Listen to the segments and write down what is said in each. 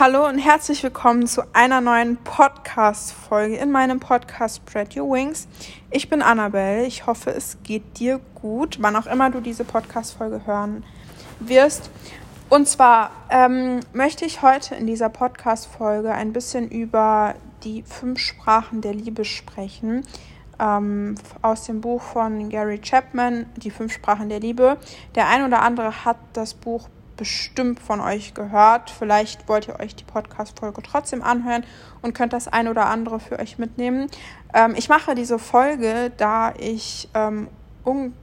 Hallo und herzlich willkommen zu einer neuen Podcast-Folge in meinem Podcast Spread Your Wings. Ich bin Annabelle. Ich hoffe, es geht dir gut, wann auch immer du diese Podcast-Folge hören wirst. Und zwar ähm, möchte ich heute in dieser Podcast-Folge ein bisschen über die fünf Sprachen der Liebe sprechen. Ähm, aus dem Buch von Gary Chapman, Die fünf Sprachen der Liebe. Der ein oder andere hat das Buch bestimmt von euch gehört. Vielleicht wollt ihr euch die Podcast-Folge trotzdem anhören und könnt das ein oder andere für euch mitnehmen. Ähm, ich mache diese Folge, da ich ähm,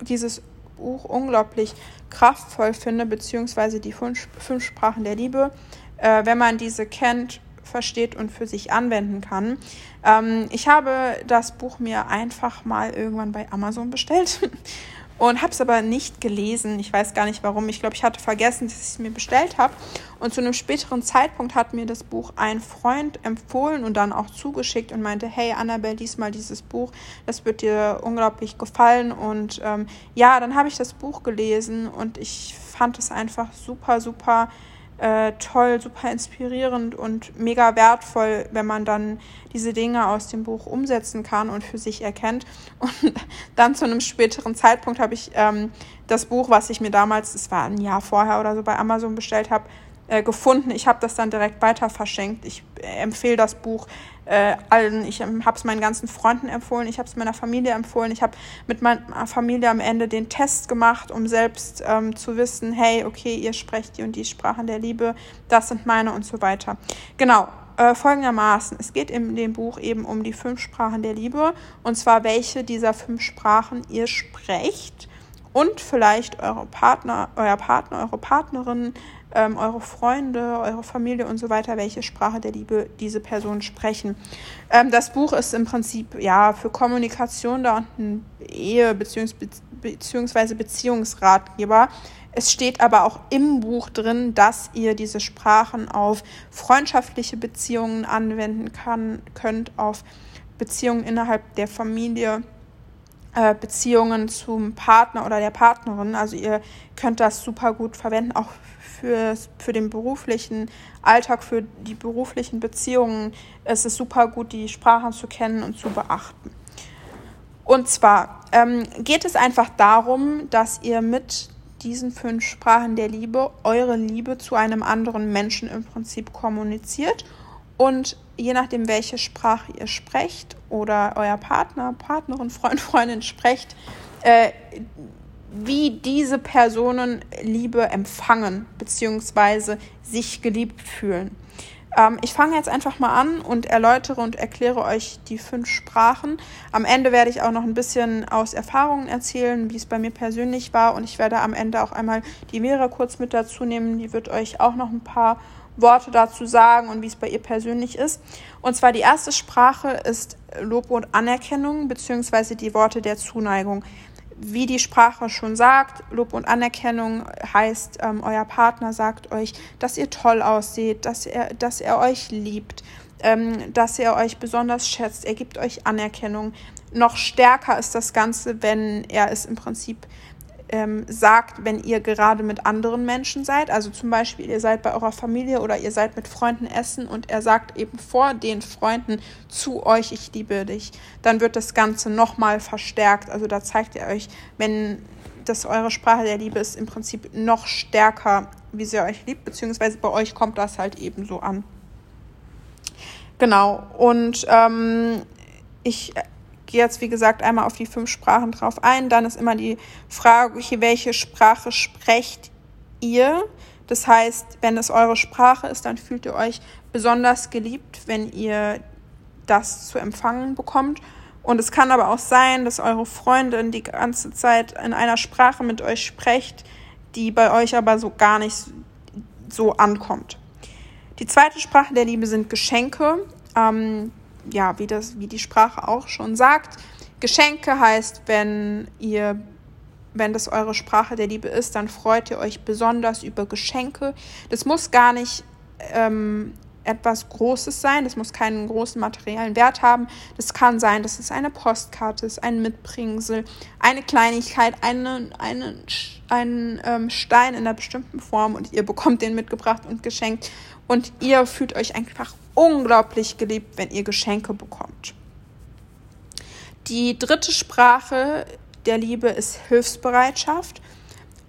dieses Buch unglaublich kraftvoll finde, beziehungsweise die fünf, fünf Sprachen der Liebe. Äh, wenn man diese kennt, versteht und für sich anwenden kann. Ähm, ich habe das Buch mir einfach mal irgendwann bei Amazon bestellt und habe es aber nicht gelesen. Ich weiß gar nicht warum. Ich glaube, ich hatte vergessen, dass ich es mir bestellt habe. Und zu einem späteren Zeitpunkt hat mir das Buch ein Freund empfohlen und dann auch zugeschickt und meinte, hey Annabelle, diesmal dieses Buch, das wird dir unglaublich gefallen. Und ähm, ja, dann habe ich das Buch gelesen und ich fand es einfach super, super äh, toll, super inspirierend und mega wertvoll, wenn man dann diese Dinge aus dem Buch umsetzen kann und für sich erkennt. Und dann zu einem späteren Zeitpunkt habe ich ähm, das Buch, was ich mir damals, das war ein Jahr vorher oder so bei Amazon bestellt habe, äh, gefunden. Ich habe das dann direkt weiter verschenkt. Ich empfehle das Buch äh, allen. Ich ähm, habe es meinen ganzen Freunden empfohlen. Ich habe es meiner Familie empfohlen. Ich habe mit meiner Familie am Ende den Test gemacht, um selbst ähm, zu wissen, hey, okay, ihr sprecht die und die Sprachen der Liebe. Das sind meine und so weiter. Genau. Äh, folgendermaßen, es geht in dem Buch eben um die fünf Sprachen der Liebe und zwar welche dieser fünf Sprachen ihr sprecht und vielleicht eure Partner, euer Partner, eure Partnerin ähm, eure Freunde, eure Familie und so weiter, welche Sprache der Liebe diese Personen sprechen. Ähm, das Buch ist im Prinzip ja für Kommunikation da und ein Ehe- bzw. Beziehungsratgeber. Es steht aber auch im Buch drin, dass ihr diese Sprachen auf freundschaftliche Beziehungen anwenden kann, könnt, auf Beziehungen innerhalb der Familie, äh, Beziehungen zum Partner oder der Partnerin. Also ihr könnt das super gut verwenden, auch für, für den beruflichen Alltag, für die beruflichen Beziehungen ist es super gut, die Sprachen zu kennen und zu beachten. Und zwar ähm, geht es einfach darum, dass ihr mit diesen fünf Sprachen der Liebe eure Liebe zu einem anderen Menschen im Prinzip kommuniziert und je nachdem, welche Sprache ihr sprecht oder euer Partner, Partnerin, Freund, Freundin sprecht, äh, wie diese Personen Liebe empfangen bzw. sich geliebt fühlen. Ähm, ich fange jetzt einfach mal an und erläutere und erkläre euch die fünf Sprachen. Am Ende werde ich auch noch ein bisschen aus Erfahrungen erzählen, wie es bei mir persönlich war und ich werde am Ende auch einmal die Vera kurz mit dazu nehmen. Die wird euch auch noch ein paar Worte dazu sagen und wie es bei ihr persönlich ist. Und zwar die erste Sprache ist Lob und Anerkennung beziehungsweise die Worte der Zuneigung wie die Sprache schon sagt, Lob und Anerkennung heißt, ähm, euer Partner sagt euch, dass ihr toll aussieht, dass er, dass er euch liebt, ähm, dass er euch besonders schätzt, er gibt euch Anerkennung. Noch stärker ist das Ganze, wenn er es im Prinzip ähm, sagt, wenn ihr gerade mit anderen Menschen seid. Also zum Beispiel, ihr seid bei eurer Familie oder ihr seid mit Freunden essen und er sagt eben vor den Freunden zu euch, ich liebe dich. Dann wird das Ganze nochmal verstärkt. Also da zeigt er euch, wenn das eure Sprache der Liebe ist, im Prinzip noch stärker, wie sie euch liebt, beziehungsweise bei euch kommt das halt eben so an. Genau. Und ähm, ich gehe jetzt, wie gesagt, einmal auf die fünf Sprachen drauf ein. Dann ist immer die Frage, welche Sprache sprecht ihr? Das heißt, wenn es eure Sprache ist, dann fühlt ihr euch besonders geliebt, wenn ihr das zu empfangen bekommt. Und es kann aber auch sein, dass eure Freundin die ganze Zeit in einer Sprache mit euch spricht, die bei euch aber so gar nicht so ankommt. Die zweite Sprache der Liebe sind Geschenke. Ähm, ja, wie, das, wie die Sprache auch schon sagt. Geschenke heißt, wenn ihr, wenn das eure Sprache der Liebe ist, dann freut ihr euch besonders über Geschenke. Das muss gar nicht ähm, etwas Großes sein, das muss keinen großen materiellen Wert haben. Das kann sein, dass es eine Postkarte ist, ein Mitbringsel, eine Kleinigkeit, eine, eine, ein ähm, Stein in einer bestimmten Form und ihr bekommt den mitgebracht und geschenkt und ihr fühlt euch einfach unglaublich geliebt, wenn ihr Geschenke bekommt. Die dritte Sprache der Liebe ist Hilfsbereitschaft.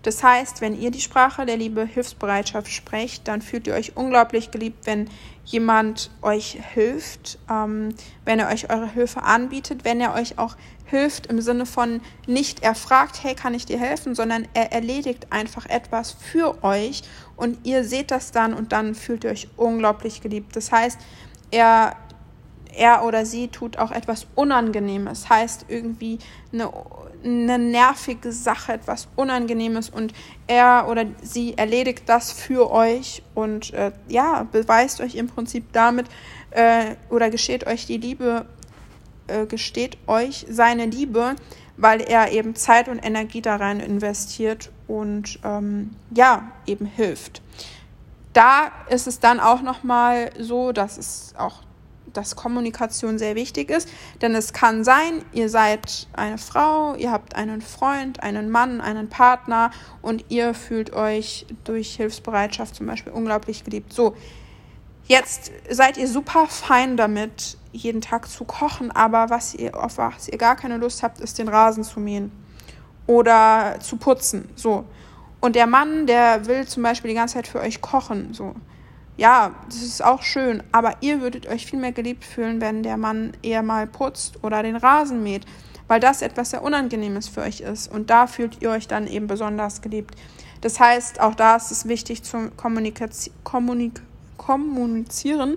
Das heißt, wenn ihr die Sprache der Liebe Hilfsbereitschaft sprecht, dann fühlt ihr euch unglaublich geliebt, wenn jemand euch hilft, ähm, wenn er euch eure Hilfe anbietet, wenn er euch auch hilft im Sinne von nicht er fragt, hey, kann ich dir helfen, sondern er erledigt einfach etwas für euch und ihr seht das dann und dann fühlt ihr euch unglaublich geliebt. Das heißt, er er oder sie tut auch etwas Unangenehmes, heißt irgendwie eine, eine nervige Sache, etwas Unangenehmes und er oder sie erledigt das für euch und äh, ja, beweist euch im Prinzip damit äh, oder gesteht euch die Liebe, äh, gesteht euch seine Liebe, weil er eben Zeit und Energie da rein investiert und ähm, ja, eben hilft. Da ist es dann auch nochmal so, dass es auch dass Kommunikation sehr wichtig ist. Denn es kann sein, ihr seid eine Frau, ihr habt einen Freund, einen Mann, einen Partner und ihr fühlt euch durch Hilfsbereitschaft zum Beispiel unglaublich geliebt. So, jetzt seid ihr super fein damit, jeden Tag zu kochen, aber was ihr, auf was ihr gar keine Lust habt, ist den Rasen zu mähen oder zu putzen. So. Und der Mann, der will zum Beispiel die ganze Zeit für euch kochen. So ja, das ist auch schön, aber ihr würdet euch viel mehr geliebt fühlen, wenn der Mann eher mal putzt oder den Rasen mäht, weil das etwas sehr Unangenehmes für euch ist und da fühlt ihr euch dann eben besonders geliebt. Das heißt, auch da ist es wichtig Kommunikaz Kommunik Kommunizieren,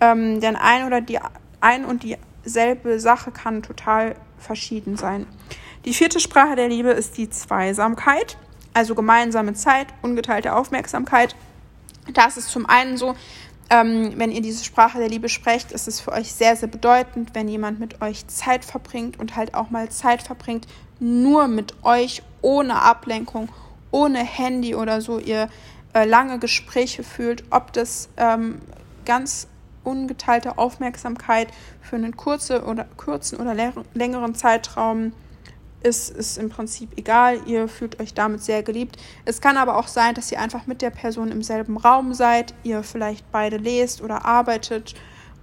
ähm, denn ein oder die ein und dieselbe Sache kann total verschieden sein. Die vierte Sprache der Liebe ist die Zweisamkeit, also gemeinsame Zeit, ungeteilte Aufmerksamkeit da ist es zum einen so, ähm, wenn ihr diese Sprache der Liebe sprecht, ist es für euch sehr, sehr bedeutend, wenn jemand mit euch Zeit verbringt und halt auch mal Zeit verbringt, nur mit euch, ohne Ablenkung, ohne Handy oder so, ihr äh, lange Gespräche fühlt, ob das ähm, ganz ungeteilte Aufmerksamkeit für einen kurze oder, kurzen oder längeren Zeitraum ist, ist im Prinzip egal. Ihr fühlt euch damit sehr geliebt. Es kann aber auch sein, dass ihr einfach mit der Person im selben Raum seid, ihr vielleicht beide lest oder arbeitet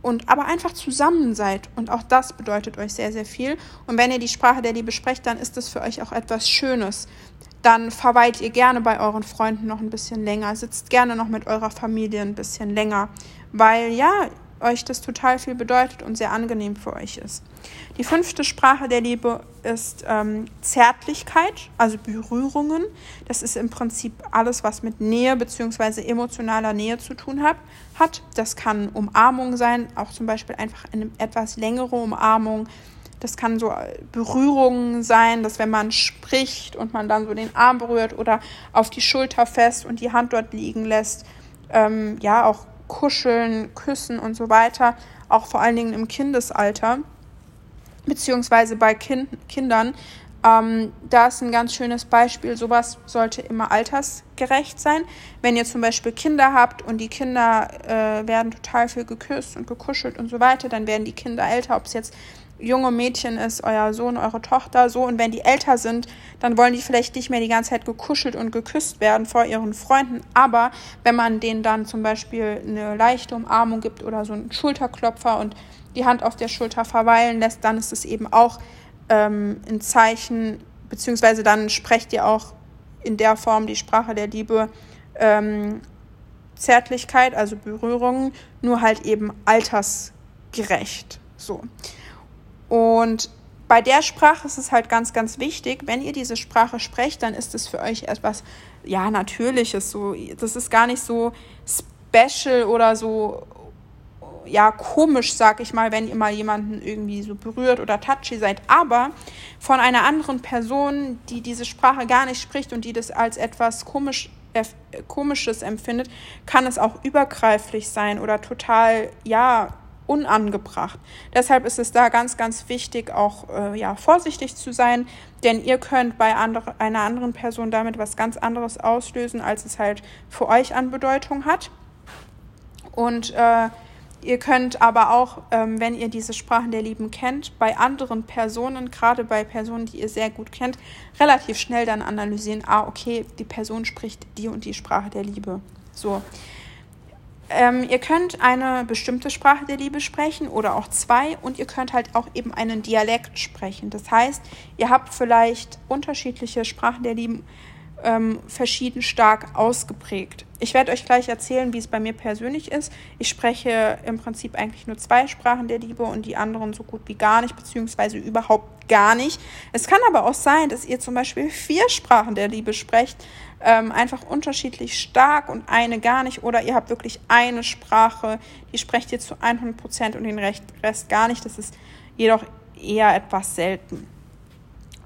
und aber einfach zusammen seid. Und auch das bedeutet euch sehr, sehr viel. Und wenn ihr die Sprache der Liebe sprecht, dann ist das für euch auch etwas Schönes. Dann verweilt ihr gerne bei euren Freunden noch ein bisschen länger, sitzt gerne noch mit eurer Familie ein bisschen länger, weil ja, euch das total viel bedeutet und sehr angenehm für euch ist. Die fünfte Sprache der Liebe ist ähm, Zärtlichkeit, also Berührungen. Das ist im Prinzip alles, was mit Nähe bzw. emotionaler Nähe zu tun hat. hat. Das kann Umarmung sein, auch zum Beispiel einfach eine etwas längere Umarmung. Das kann so äh, Berührungen sein, dass wenn man spricht und man dann so den Arm berührt oder auf die Schulter fest und die Hand dort liegen lässt. Ähm, ja, auch Kuscheln, Küssen und so weiter, auch vor allen Dingen im Kindesalter, beziehungsweise bei kind Kindern. Ähm, da ist ein ganz schönes Beispiel. Sowas sollte immer altersgerecht sein. Wenn ihr zum Beispiel Kinder habt und die Kinder äh, werden total viel geküsst und gekuschelt und so weiter, dann werden die Kinder älter, ob es jetzt junge Mädchen ist, euer Sohn, eure Tochter, so. Und wenn die älter sind, dann wollen die vielleicht nicht mehr die ganze Zeit gekuschelt und geküsst werden vor ihren Freunden. Aber wenn man denen dann zum Beispiel eine leichte Umarmung gibt oder so einen Schulterklopfer und die Hand auf der Schulter verweilen lässt, dann ist es eben auch ähm, ein Zeichen, beziehungsweise dann sprecht ihr auch in der Form die Sprache der Liebe. Ähm, Zärtlichkeit, also Berührungen, nur halt eben altersgerecht. So. Und bei der Sprache ist es halt ganz, ganz wichtig, wenn ihr diese Sprache sprecht, dann ist es für euch etwas, ja, Natürliches. So, das ist gar nicht so special oder so, ja, komisch, sag ich mal, wenn ihr mal jemanden irgendwie so berührt oder touchy seid. Aber von einer anderen Person, die diese Sprache gar nicht spricht und die das als etwas komisch Komisches empfindet, kann es auch übergreiflich sein oder total, ja, unangebracht. Deshalb ist es da ganz, ganz wichtig, auch äh, ja, vorsichtig zu sein, denn ihr könnt bei andere, einer anderen Person damit was ganz anderes auslösen, als es halt für euch an Bedeutung hat. Und äh, ihr könnt aber auch, ähm, wenn ihr diese Sprachen der Lieben kennt, bei anderen Personen, gerade bei Personen, die ihr sehr gut kennt, relativ schnell dann analysieren, ah, okay, die Person spricht die und die Sprache der Liebe. So. Ähm, ihr könnt eine bestimmte Sprache der Liebe sprechen oder auch zwei und ihr könnt halt auch eben einen Dialekt sprechen. Das heißt, ihr habt vielleicht unterschiedliche Sprachen der Liebe ähm, verschieden stark ausgeprägt. Ich werde euch gleich erzählen, wie es bei mir persönlich ist. Ich spreche im Prinzip eigentlich nur zwei Sprachen der Liebe und die anderen so gut wie gar nicht, beziehungsweise überhaupt gar nicht. Es kann aber auch sein, dass ihr zum Beispiel vier Sprachen der Liebe sprecht, ähm, einfach unterschiedlich stark und eine gar nicht. Oder ihr habt wirklich eine Sprache, die sprecht ihr zu 100 Prozent und den Rest gar nicht. Das ist jedoch eher etwas selten.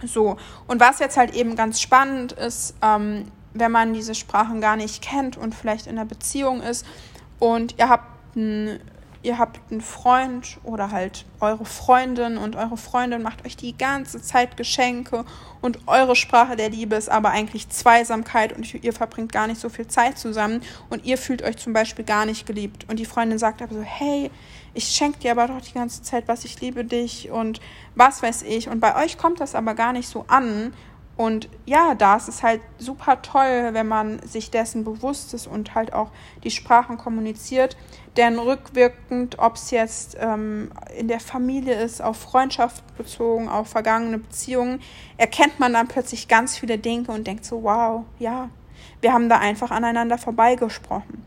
So, und was jetzt halt eben ganz spannend ist, ähm, wenn man diese Sprachen gar nicht kennt und vielleicht in einer Beziehung ist und ihr habt ein ihr habt einen Freund oder halt eure Freundin und eure Freundin macht euch die ganze Zeit Geschenke und eure Sprache der Liebe ist aber eigentlich Zweisamkeit und ihr verbringt gar nicht so viel Zeit zusammen und ihr fühlt euch zum Beispiel gar nicht geliebt. Und die Freundin sagt aber so, hey, ich schenke dir aber doch die ganze Zeit was, ich liebe dich und was weiß ich. Und bei euch kommt das aber gar nicht so an und ja, da ist es halt super toll, wenn man sich dessen bewusst ist und halt auch die Sprachen kommuniziert. Denn rückwirkend, ob es jetzt ähm, in der Familie ist, auf Freundschaft bezogen, auf vergangene Beziehungen, erkennt man dann plötzlich ganz viele Dinge und denkt so, wow, ja, wir haben da einfach aneinander vorbeigesprochen.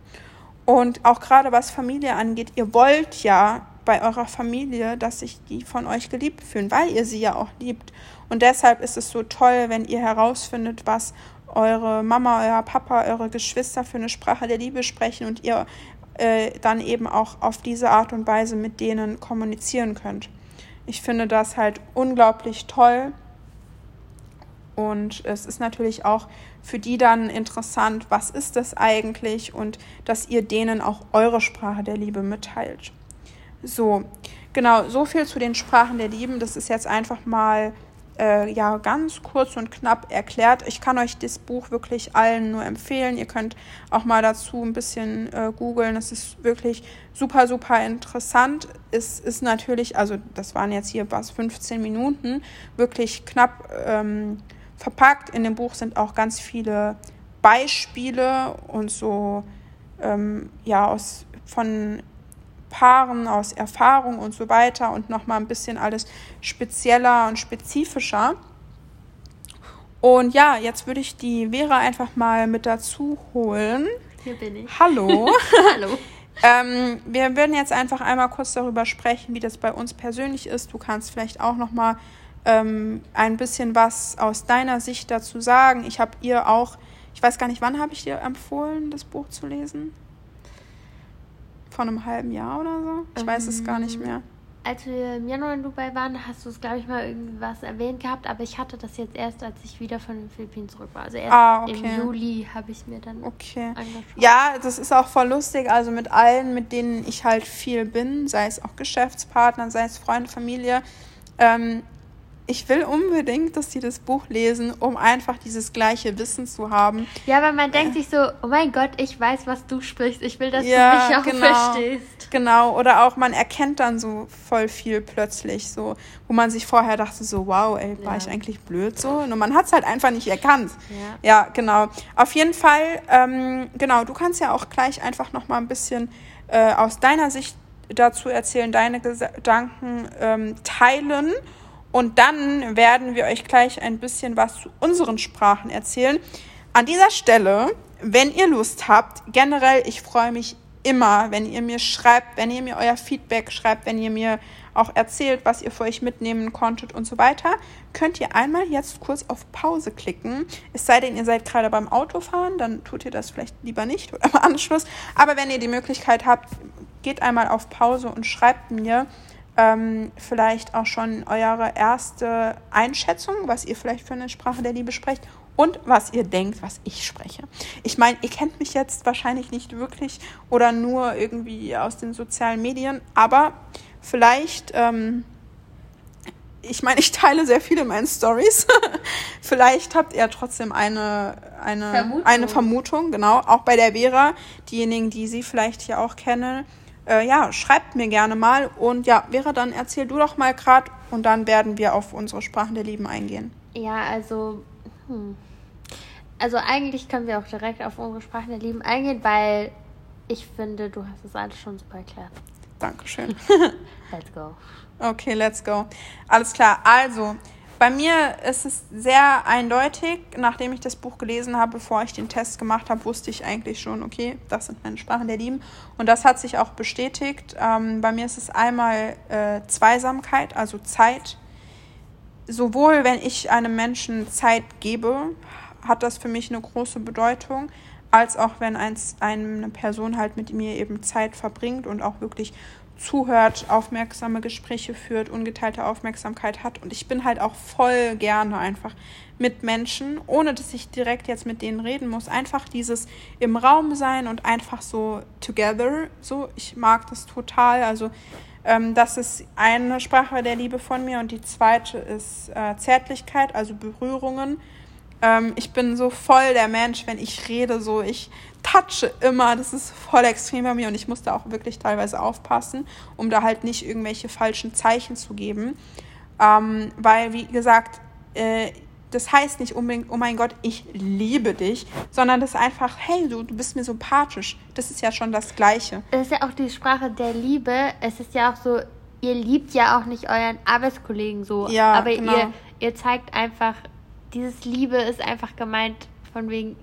Und auch gerade was Familie angeht, ihr wollt ja bei eurer Familie, dass sich die von euch geliebt fühlen, weil ihr sie ja auch liebt. Und deshalb ist es so toll, wenn ihr herausfindet, was eure Mama, euer Papa, eure Geschwister für eine Sprache der Liebe sprechen und ihr äh, dann eben auch auf diese Art und Weise mit denen kommunizieren könnt. Ich finde das halt unglaublich toll. Und es ist natürlich auch für die dann interessant, was ist das eigentlich und dass ihr denen auch eure Sprache der Liebe mitteilt. So, genau, so viel zu den Sprachen der Lieben. Das ist jetzt einfach mal äh, ja ganz kurz und knapp erklärt. Ich kann euch das Buch wirklich allen nur empfehlen. Ihr könnt auch mal dazu ein bisschen äh, googeln. Es ist wirklich super, super interessant. Es ist natürlich, also das waren jetzt hier was 15 Minuten, wirklich knapp ähm, verpackt. In dem Buch sind auch ganz viele Beispiele und so ähm, ja aus von Paaren, aus Erfahrung und so weiter und nochmal ein bisschen alles spezieller und spezifischer. Und ja, jetzt würde ich die Vera einfach mal mit dazu holen. Hier bin ich. Hallo. Hallo. Ähm, wir werden jetzt einfach einmal kurz darüber sprechen, wie das bei uns persönlich ist. Du kannst vielleicht auch noch mal ähm, ein bisschen was aus deiner Sicht dazu sagen. Ich habe ihr auch, ich weiß gar nicht, wann habe ich dir empfohlen, das Buch zu lesen? Vor einem halben Jahr oder so? Ich ähm, weiß es gar nicht mehr. Als wir im Januar in Dubai waren, hast du es, glaube ich, mal irgendwas erwähnt gehabt, aber ich hatte das jetzt erst, als ich wieder von den Philippinen zurück war. Also erst ah, okay. im Juli habe ich mir dann okay. angeschaut. Ja, das ist auch voll lustig. Also mit allen, mit denen ich halt viel bin, sei es auch Geschäftspartner, sei es Freunde, Familie, ähm, ich will unbedingt, dass sie das Buch lesen, um einfach dieses gleiche Wissen zu haben. Ja, aber man denkt äh. sich so, oh mein Gott, ich weiß, was du sprichst. Ich will, dass ja, du mich auch genau, verstehst. Genau, oder auch man erkennt dann so voll viel plötzlich, so, wo man sich vorher dachte, so, wow, ey, war ja. ich eigentlich blöd so? Und man hat es halt einfach nicht erkannt. Ja, ja genau. Auf jeden Fall, ähm, genau, du kannst ja auch gleich einfach nochmal ein bisschen äh, aus deiner Sicht dazu erzählen, deine Gedanken ähm, teilen und dann werden wir euch gleich ein bisschen was zu unseren Sprachen erzählen. An dieser Stelle, wenn ihr Lust habt, generell, ich freue mich immer, wenn ihr mir schreibt, wenn ihr mir euer Feedback schreibt, wenn ihr mir auch erzählt, was ihr für euch mitnehmen konntet und so weiter, könnt ihr einmal jetzt kurz auf Pause klicken. Es sei denn, ihr seid gerade beim Autofahren, dann tut ihr das vielleicht lieber nicht oder im Anschluss. Aber wenn ihr die Möglichkeit habt, geht einmal auf Pause und schreibt mir, ähm, vielleicht auch schon eure erste Einschätzung, was ihr vielleicht für eine Sprache der Liebe sprecht und was ihr denkt, was ich spreche. Ich meine, ihr kennt mich jetzt wahrscheinlich nicht wirklich oder nur irgendwie aus den sozialen Medien, aber vielleicht, ähm, ich meine, ich teile sehr viele in meinen Stories. vielleicht habt ihr trotzdem eine, eine, Vermutung. eine Vermutung, genau, auch bei der Vera, diejenigen, die sie vielleicht hier auch kennen äh, ja, schreibt mir gerne mal. Und ja, Vera, dann erzähl du doch mal gerade und dann werden wir auf unsere Sprachen der Lieben eingehen. Ja, also, hm. also eigentlich können wir auch direkt auf unsere Sprachen der Lieben eingehen, weil Ich finde, du hast es alles schon super erklärt. Dankeschön. let's go. Okay, let's go. Alles klar. Also, bei mir ist es sehr eindeutig. Nachdem ich das Buch gelesen habe, bevor ich den Test gemacht habe, wusste ich eigentlich schon, okay, das sind meine Sprachen der Lieben. Und das hat sich auch bestätigt. Ähm, bei mir ist es einmal äh, Zweisamkeit, also Zeit. Sowohl wenn ich einem Menschen Zeit gebe, hat das für mich eine große Bedeutung, als auch wenn eins, eine Person halt mit mir eben Zeit verbringt und auch wirklich zuhört, aufmerksame Gespräche führt, ungeteilte Aufmerksamkeit hat. Und ich bin halt auch voll gerne einfach mit Menschen, ohne dass ich direkt jetzt mit denen reden muss. Einfach dieses im Raum sein und einfach so together. So, ich mag das total. Also, ähm, das ist eine Sprache der Liebe von mir und die zweite ist äh, Zärtlichkeit, also Berührungen. Ähm, ich bin so voll der Mensch, wenn ich rede, so ich touche immer. Das ist voll extrem bei mir und ich musste auch wirklich teilweise aufpassen, um da halt nicht irgendwelche falschen Zeichen zu geben. Ähm, weil, wie gesagt, äh, das heißt nicht unbedingt, oh mein Gott, ich liebe dich, sondern das ist einfach, hey, du, du bist mir sympathisch. Das ist ja schon das Gleiche. Das ist ja auch die Sprache der Liebe. Es ist ja auch so, ihr liebt ja auch nicht euren Arbeitskollegen so. Ja, aber genau. ihr, ihr zeigt einfach dieses Liebe ist einfach gemeint von wegen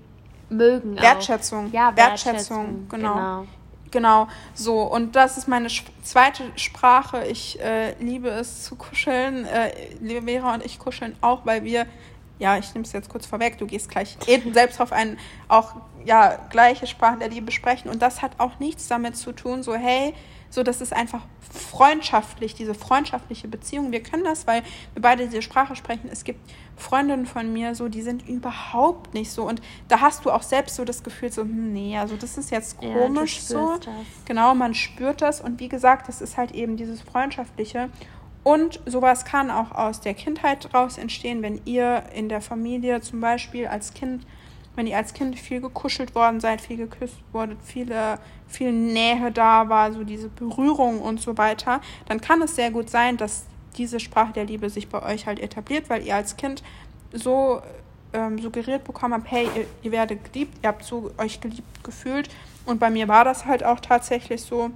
mögen. Wertschätzung. Auch. Ja, Wertschätzung, Wertschätzung genau. genau. Genau, so. Und das ist meine zweite Sprache. Ich äh, liebe es zu kuscheln. Äh, liebe Vera und ich kuscheln auch, weil wir, ja, ich nehme es jetzt kurz vorweg, du gehst gleich eben selbst auf einen, auch, ja, gleiche Sprachen der Liebe sprechen. Und das hat auch nichts damit zu tun, so, hey, so, das ist einfach freundschaftlich, diese freundschaftliche Beziehung. Wir können das, weil wir beide diese Sprache sprechen. Es gibt Freundinnen von mir, so, die sind überhaupt nicht so. Und da hast du auch selbst so das Gefühl, so, hm, nee, also das ist jetzt komisch ja, so. Das. Genau, man spürt das. Und wie gesagt, das ist halt eben dieses Freundschaftliche. Und sowas kann auch aus der Kindheit raus entstehen, wenn ihr in der Familie zum Beispiel als Kind wenn ihr als Kind viel gekuschelt worden seid, viel geküsst wurdet, viele, viel Nähe da war, so diese Berührung und so weiter, dann kann es sehr gut sein, dass diese Sprache der Liebe sich bei euch halt etabliert, weil ihr als Kind so ähm, suggeriert bekommen habt, hey, ihr, ihr werdet geliebt, ihr habt so euch geliebt gefühlt. Und bei mir war das halt auch tatsächlich so,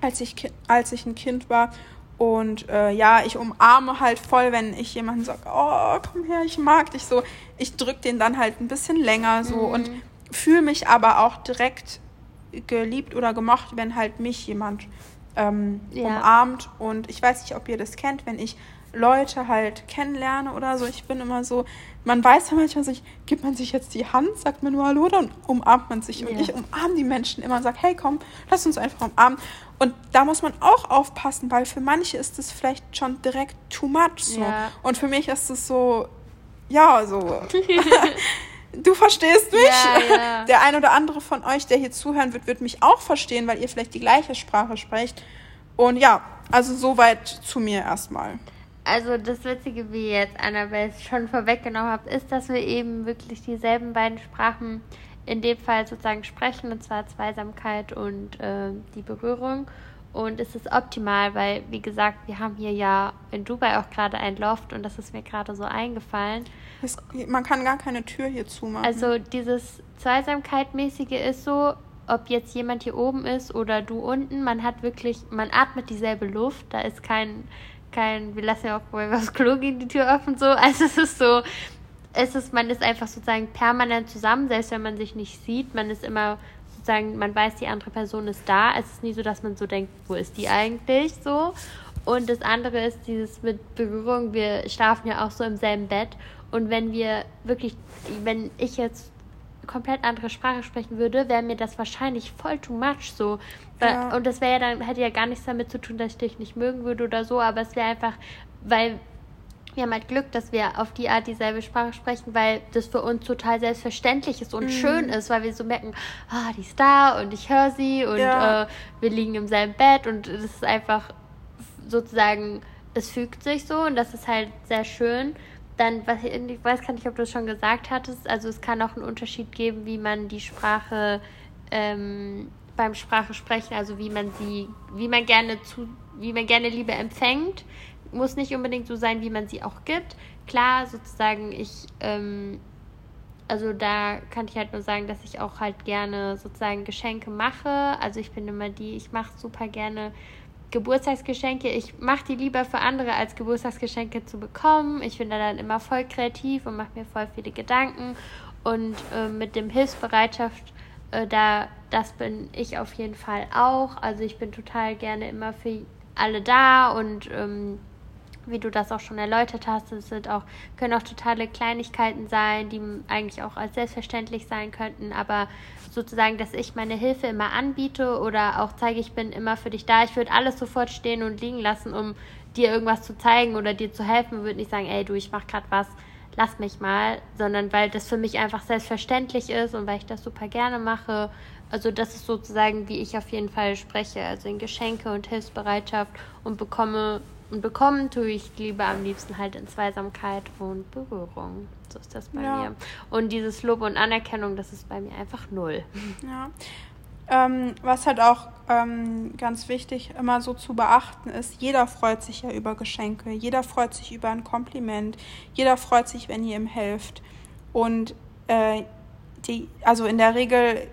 als ich, als ich ein Kind war und äh, ja, ich umarme halt voll, wenn ich jemanden sage, oh, komm her, ich mag dich so. Ich drücke den dann halt ein bisschen länger so mhm. und fühle mich aber auch direkt geliebt oder gemocht, wenn halt mich jemand ähm, ja. umarmt. Und ich weiß nicht, ob ihr das kennt, wenn ich Leute halt kennenlerne oder so. Ich bin immer so, man weiß ja manchmal, sich, gibt man sich jetzt die Hand, sagt man nur Hallo, dann umarmt man sich. Und ja. ich umarme die Menschen immer und sage, hey komm, lass uns einfach umarmen. Und da muss man auch aufpassen, weil für manche ist es vielleicht schon direkt too much. So. Ja. Und für mich ist es so, ja, so. du verstehst mich. Ja, ja. Der ein oder andere von euch, der hier zuhören wird, wird mich auch verstehen, weil ihr vielleicht die gleiche Sprache sprecht. Und ja, also soweit zu mir erstmal. Also das Witzige, wie jetzt Annabelle schon vorweggenommen hat, ist, dass wir eben wirklich dieselben beiden Sprachen in dem Fall sozusagen sprechen, und zwar Zweisamkeit und äh, die Berührung. Und es ist optimal, weil, wie gesagt, wir haben hier ja in Dubai auch gerade ein Loft und das ist mir gerade so eingefallen. Es, man kann gar keine Tür hier zumachen. Also dieses Zweisamkeitmäßige ist so, ob jetzt jemand hier oben ist oder du unten, man hat wirklich, man atmet dieselbe Luft, da ist kein, kein, wir lassen ja auch, wenn wir aufs Klo gehen, die Tür offen so. Also es ist so, es ist, man ist einfach sozusagen permanent zusammen, selbst wenn man sich nicht sieht. Man ist immer sozusagen, man weiß, die andere Person ist da. Es ist nie so, dass man so denkt, wo ist die eigentlich so. Und das andere ist dieses mit Berührung. Wir schlafen ja auch so im selben Bett. Und wenn wir wirklich, wenn ich jetzt komplett andere Sprache sprechen würde, wäre mir das wahrscheinlich voll too much so. Ja. Und das wäre ja dann, hätte ja gar nichts damit zu tun, dass ich dich nicht mögen würde oder so, aber es wäre einfach, weil wir haben halt Glück, dass wir auf die Art dieselbe Sprache sprechen, weil das für uns total selbstverständlich ist und mhm. schön ist, weil wir so merken, ah, die ist da und ich höre sie und ja. äh, wir liegen im selben Bett und es ist einfach sozusagen, es fügt sich so und das ist halt sehr schön. Dann, was ich, ich weiß gar nicht, ob du es schon gesagt hattest, also es kann auch einen Unterschied geben, wie man die Sprache ähm, beim Sprache sprechen, also wie man sie, wie man gerne zu, wie man gerne Liebe empfängt muss nicht unbedingt so sein, wie man sie auch gibt. Klar, sozusagen, ich, ähm, also da kann ich halt nur sagen, dass ich auch halt gerne sozusagen Geschenke mache. Also ich bin immer die, ich mache super gerne Geburtstagsgeschenke. Ich mache die lieber für andere, als Geburtstagsgeschenke zu bekommen. Ich bin da dann immer voll kreativ und mache mir voll viele Gedanken. Und äh, mit dem Hilfsbereitschaft, äh, da, das bin ich auf jeden Fall auch. Also ich bin total gerne immer für alle da und ähm, wie du das auch schon erläutert hast, es sind auch, können auch totale Kleinigkeiten sein, die eigentlich auch als selbstverständlich sein könnten, aber sozusagen, dass ich meine Hilfe immer anbiete oder auch zeige, ich bin immer für dich da. Ich würde alles sofort stehen und liegen lassen, um dir irgendwas zu zeigen oder dir zu helfen, würde nicht sagen, ey du, ich mache gerade was, lass mich mal, sondern weil das für mich einfach selbstverständlich ist und weil ich das super gerne mache. Also das ist sozusagen, wie ich auf jeden Fall spreche, also in Geschenke und Hilfsbereitschaft und bekomme und bekommen tue ich Liebe am liebsten halt in Zweisamkeit und Berührung. So ist das bei ja. mir. Und dieses Lob und Anerkennung, das ist bei mir einfach null. Ja. Ähm, was halt auch ähm, ganz wichtig immer so zu beachten ist, jeder freut sich ja über Geschenke, jeder freut sich über ein Kompliment, jeder freut sich, wenn ihr ihm helft. Und äh, die, also in der Regel,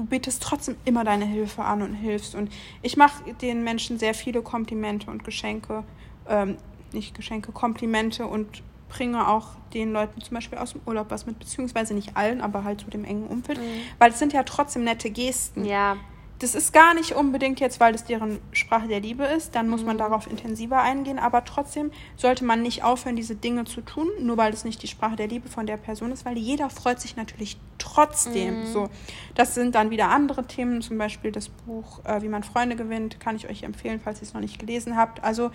du bietest trotzdem immer deine Hilfe an und hilfst. Und ich mache den Menschen sehr viele Komplimente und Geschenke ähm, nicht Geschenke, Komplimente und bringe auch den Leuten zum Beispiel aus dem Urlaub was mit, beziehungsweise nicht allen, aber halt zu dem engen Umfeld, mhm. weil es sind ja trotzdem nette Gesten. Ja. Das ist gar nicht unbedingt jetzt, weil es deren Sprache der Liebe ist, dann muss man mhm. darauf intensiver eingehen, aber trotzdem sollte man nicht aufhören, diese Dinge zu tun, nur weil es nicht die Sprache der Liebe von der Person ist, weil jeder freut sich natürlich trotzdem. Mhm. So, das sind dann wieder andere Themen, zum Beispiel das Buch äh, Wie man Freunde gewinnt, kann ich euch empfehlen, falls ihr es noch nicht gelesen habt. Also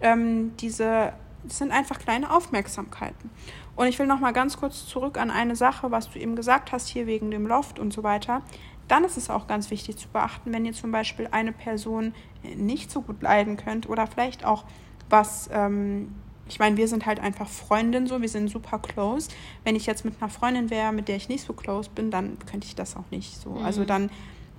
ähm, diese das sind einfach kleine Aufmerksamkeiten. Und ich will noch mal ganz kurz zurück an eine Sache, was du eben gesagt hast, hier wegen dem Loft und so weiter. Dann ist es auch ganz wichtig zu beachten, wenn ihr zum Beispiel eine Person nicht so gut leiden könnt oder vielleicht auch was, ähm, ich meine, wir sind halt einfach Freundinnen so, wir sind super close. Wenn ich jetzt mit einer Freundin wäre, mit der ich nicht so close bin, dann könnte ich das auch nicht so. Also mhm. Also dann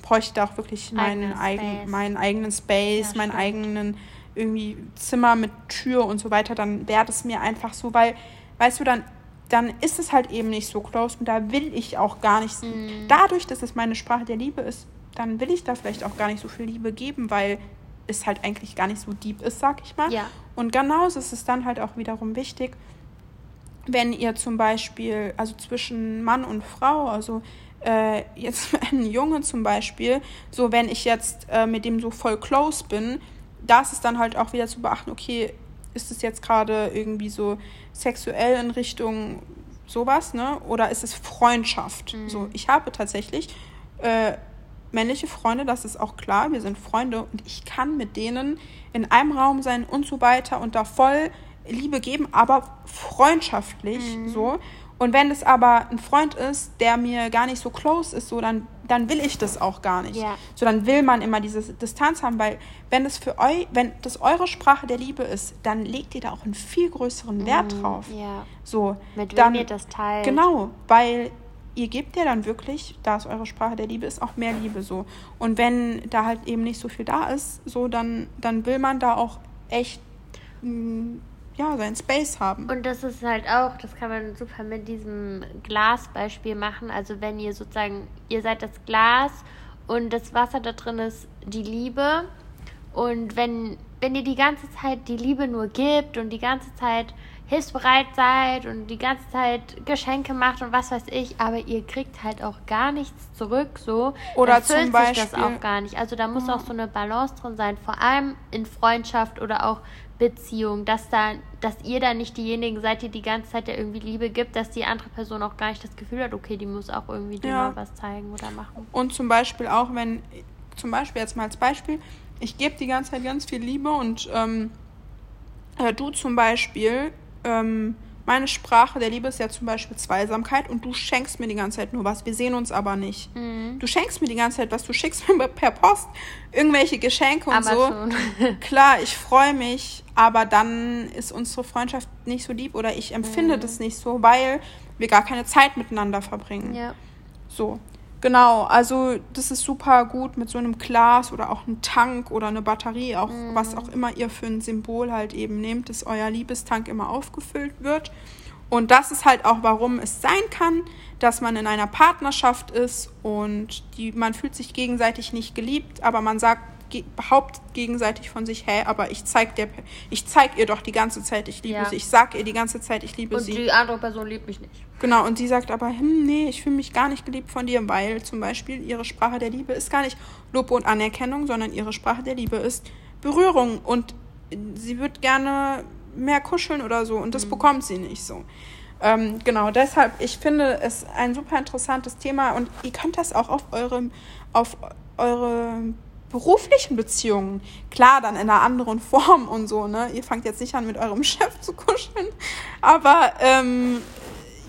bräuchte ich da auch wirklich meinen, eigen, meinen eigenen Space, ja, meinen eigenen irgendwie Zimmer mit Tür und so weiter, dann wäre das mir einfach so, weil, weißt du, dann, dann ist es halt eben nicht so close und da will ich auch gar nicht. Mhm. Dadurch, dass es meine Sprache der Liebe ist, dann will ich da vielleicht auch gar nicht so viel Liebe geben, weil es halt eigentlich gar nicht so deep ist, sag ich mal. Ja. Und genauso ist es dann halt auch wiederum wichtig, wenn ihr zum Beispiel, also zwischen Mann und Frau, also äh, jetzt ein Junge zum Beispiel, so wenn ich jetzt äh, mit dem so voll close bin, da ist es dann halt auch wieder zu beachten, okay, ist es jetzt gerade irgendwie so sexuell in Richtung sowas, ne? Oder ist es Freundschaft? Mhm. So, ich habe tatsächlich äh, männliche Freunde, das ist auch klar, wir sind Freunde und ich kann mit denen in einem Raum sein und so weiter und da voll Liebe geben, aber freundschaftlich mhm. so. Und wenn es aber ein Freund ist, der mir gar nicht so close ist, so dann, dann will ich das auch gar nicht. Ja. So dann will man immer diese Distanz haben, weil wenn es für euch, wenn das eure Sprache der Liebe ist, dann legt ihr da auch einen viel größeren Wert mm, drauf. Ja. So, mit dann, wem ihr das teilt. Genau, weil ihr gebt ja dann wirklich, da es eure Sprache der Liebe ist, auch mehr Liebe so. Und wenn da halt eben nicht so viel da ist, so dann, dann will man da auch echt mh, mm, ja, seinen Space haben. Und das ist halt auch, das kann man super mit diesem Glasbeispiel machen. Also wenn ihr sozusagen, ihr seid das Glas und das Wasser da drin ist die Liebe. Und wenn, wenn ihr die ganze Zeit die Liebe nur gibt und die ganze Zeit hilfsbereit seid und die ganze Zeit Geschenke macht und was weiß ich, aber ihr kriegt halt auch gar nichts zurück, so. Oder dann zum Beispiel, sich das auch gar nicht. Also da muss ja. auch so eine Balance drin sein, vor allem in Freundschaft oder auch Beziehung, dass da, dass ihr da nicht diejenigen seid, die die ganze Zeit ja irgendwie Liebe gibt, dass die andere Person auch gar nicht das Gefühl hat, okay, die muss auch irgendwie dir ja. mal was zeigen oder machen. Und zum Beispiel auch, wenn, zum Beispiel jetzt mal als Beispiel, ich gebe die ganze Zeit ganz viel Liebe und ähm, äh, du zum Beispiel ähm, meine Sprache der Liebe ist ja zum Beispiel Zweisamkeit und du schenkst mir die ganze Zeit nur was. Wir sehen uns aber nicht. Mhm. Du schenkst mir die ganze Zeit was. Du schickst mir per Post irgendwelche Geschenke und Amazon. so. Klar, ich freue mich, aber dann ist unsere Freundschaft nicht so lieb oder ich empfinde mhm. das nicht so, weil wir gar keine Zeit miteinander verbringen. Ja. So. Genau, also das ist super gut mit so einem Glas oder auch einem Tank oder eine Batterie, auch mhm. was auch immer ihr für ein Symbol halt eben nehmt, dass euer Liebestank immer aufgefüllt wird. Und das ist halt auch, warum es sein kann, dass man in einer Partnerschaft ist und die, man fühlt sich gegenseitig nicht geliebt, aber man sagt, ge behauptet gegenseitig von sich, hey, aber ich zeig dir, ich zeig ihr doch die ganze Zeit, ich liebe Ja. sie, ich sag ihr die ganze Zeit, ich liebe Und sie. die andere Person liebt mich nicht. Genau, und sie sagt aber, hm, nee, ich fühle mich gar nicht geliebt von dir, weil zum Beispiel ihre Sprache der Liebe ist gar nicht Lob und Anerkennung, sondern ihre Sprache der Liebe ist Berührung und sie wird gerne mehr kuscheln oder so und das bekommt sie nicht so. Ähm, genau, deshalb, ich finde es ein super interessantes Thema und ihr könnt das auch auf eurem, auf eure beruflichen Beziehungen, klar, dann in einer anderen Form und so, ne? Ihr fangt jetzt nicht an, mit eurem Chef zu kuscheln, aber ähm,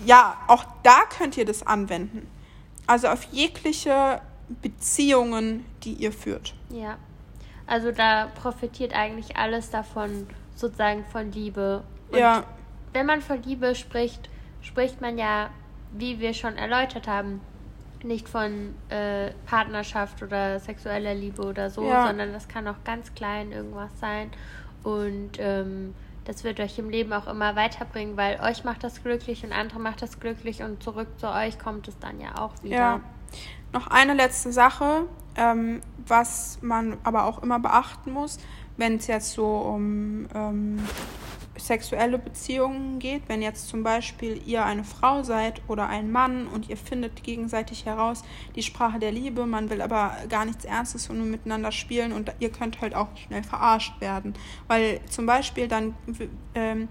ja, auch da könnt ihr das anwenden. Also auf jegliche Beziehungen, die ihr führt. Ja. Also da profitiert eigentlich alles davon, sozusagen von Liebe. Und Ja. wenn man von Liebe spricht, spricht man ja, wie wir schon erläutert haben, nicht von äh, Partnerschaft oder sexueller Liebe oder so, Ja. sondern das kann auch ganz klein irgendwas sein. Und ähm, das wird euch im Leben auch immer weiterbringen, weil euch macht das glücklich und andere macht das glücklich und zurück zu euch kommt es dann ja auch wieder. Ja. Noch eine letzte Sache, ähm, was man aber auch immer beachten muss, wenn es jetzt so um ähm, sexuelle Beziehungen geht. Wenn jetzt zum Beispiel ihr eine Frau seid oder ein Mann und ihr findet gegenseitig heraus die Sprache der Liebe, man will aber gar nichts Ernstes und nur miteinander spielen und ihr könnt halt auch schnell verarscht werden. Weil zum Beispiel dann ähm,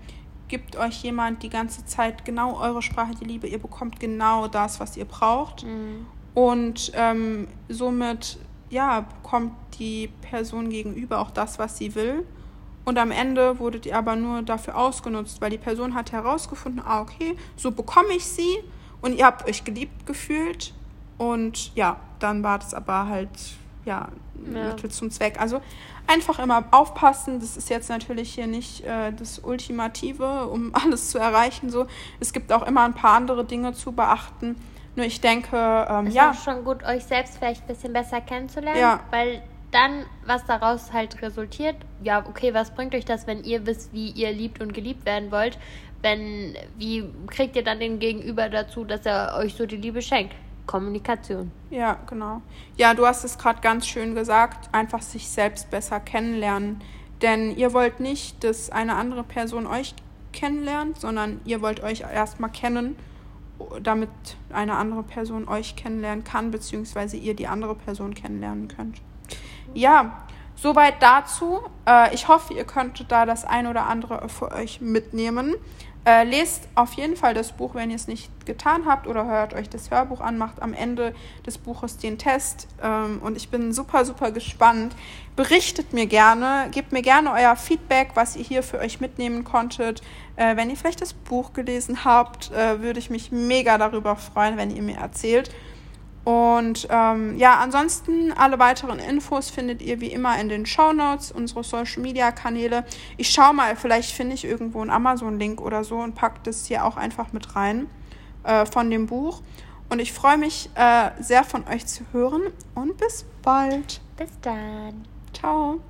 gibt euch jemand die ganze Zeit genau eure Sprache der Liebe, ihr bekommt genau das, was ihr braucht. Mhm. Und ähm, somit, ja, bekommt die Person gegenüber auch das, was sie will. Und am Ende wurdet ihr aber nur dafür ausgenutzt, weil die Person hat herausgefunden, ah, okay, so bekomme ich sie. Und ihr habt euch geliebt gefühlt. Und ja, dann war das aber halt, ja, Ja. Mittel zum Zweck. Also einfach immer aufpassen. Das ist jetzt natürlich hier nicht äh, das Ultimative, um alles zu erreichen. So, es gibt auch immer ein paar andere Dinge zu beachten. Nur ich denke, ähm, Es ja, ist schon gut, euch selbst vielleicht ein bisschen besser kennenzulernen, Ja. weil dann, was daraus halt resultiert, ja, okay, was bringt euch das, wenn ihr wisst, wie ihr liebt und geliebt werden wollt? Wenn, wie kriegt ihr dann den Gegenüber dazu, dass er euch so die Liebe schenkt? Kommunikation. Ja, genau. Ja, du hast es gerade ganz schön gesagt, einfach sich selbst besser kennenlernen. Denn ihr wollt nicht, dass eine andere Person euch kennenlernt, sondern ihr wollt euch erstmal kennen, damit eine andere Person euch kennenlernen kann, beziehungsweise ihr die andere Person kennenlernen könnt. Ja, soweit dazu. Äh, ich hoffe, ihr könntet da das ein oder andere für euch mitnehmen. Äh, lest auf jeden Fall das Buch, wenn ihr es nicht getan habt, oder hört euch das Hörbuch an, macht am Ende des Buches den Test. Ähm, und ich bin super, super gespannt. Berichtet mir gerne, gebt mir gerne euer Feedback, was ihr hier für euch mitnehmen konntet. Äh, wenn ihr vielleicht das Buch gelesen habt, äh, würde ich mich mega darüber freuen, wenn ihr mir erzählt. Und ähm, ja, ansonsten alle weiteren Infos findet ihr wie immer in den Show Notes, unsere Social Media Kanäle. Ich schau mal, vielleicht finde ich irgendwo einen Amazon-Link oder so und packe das hier auch einfach mit rein äh, von dem Buch. Und ich freue mich äh, sehr von euch zu hören und bis bald. Bis dann. Ciao.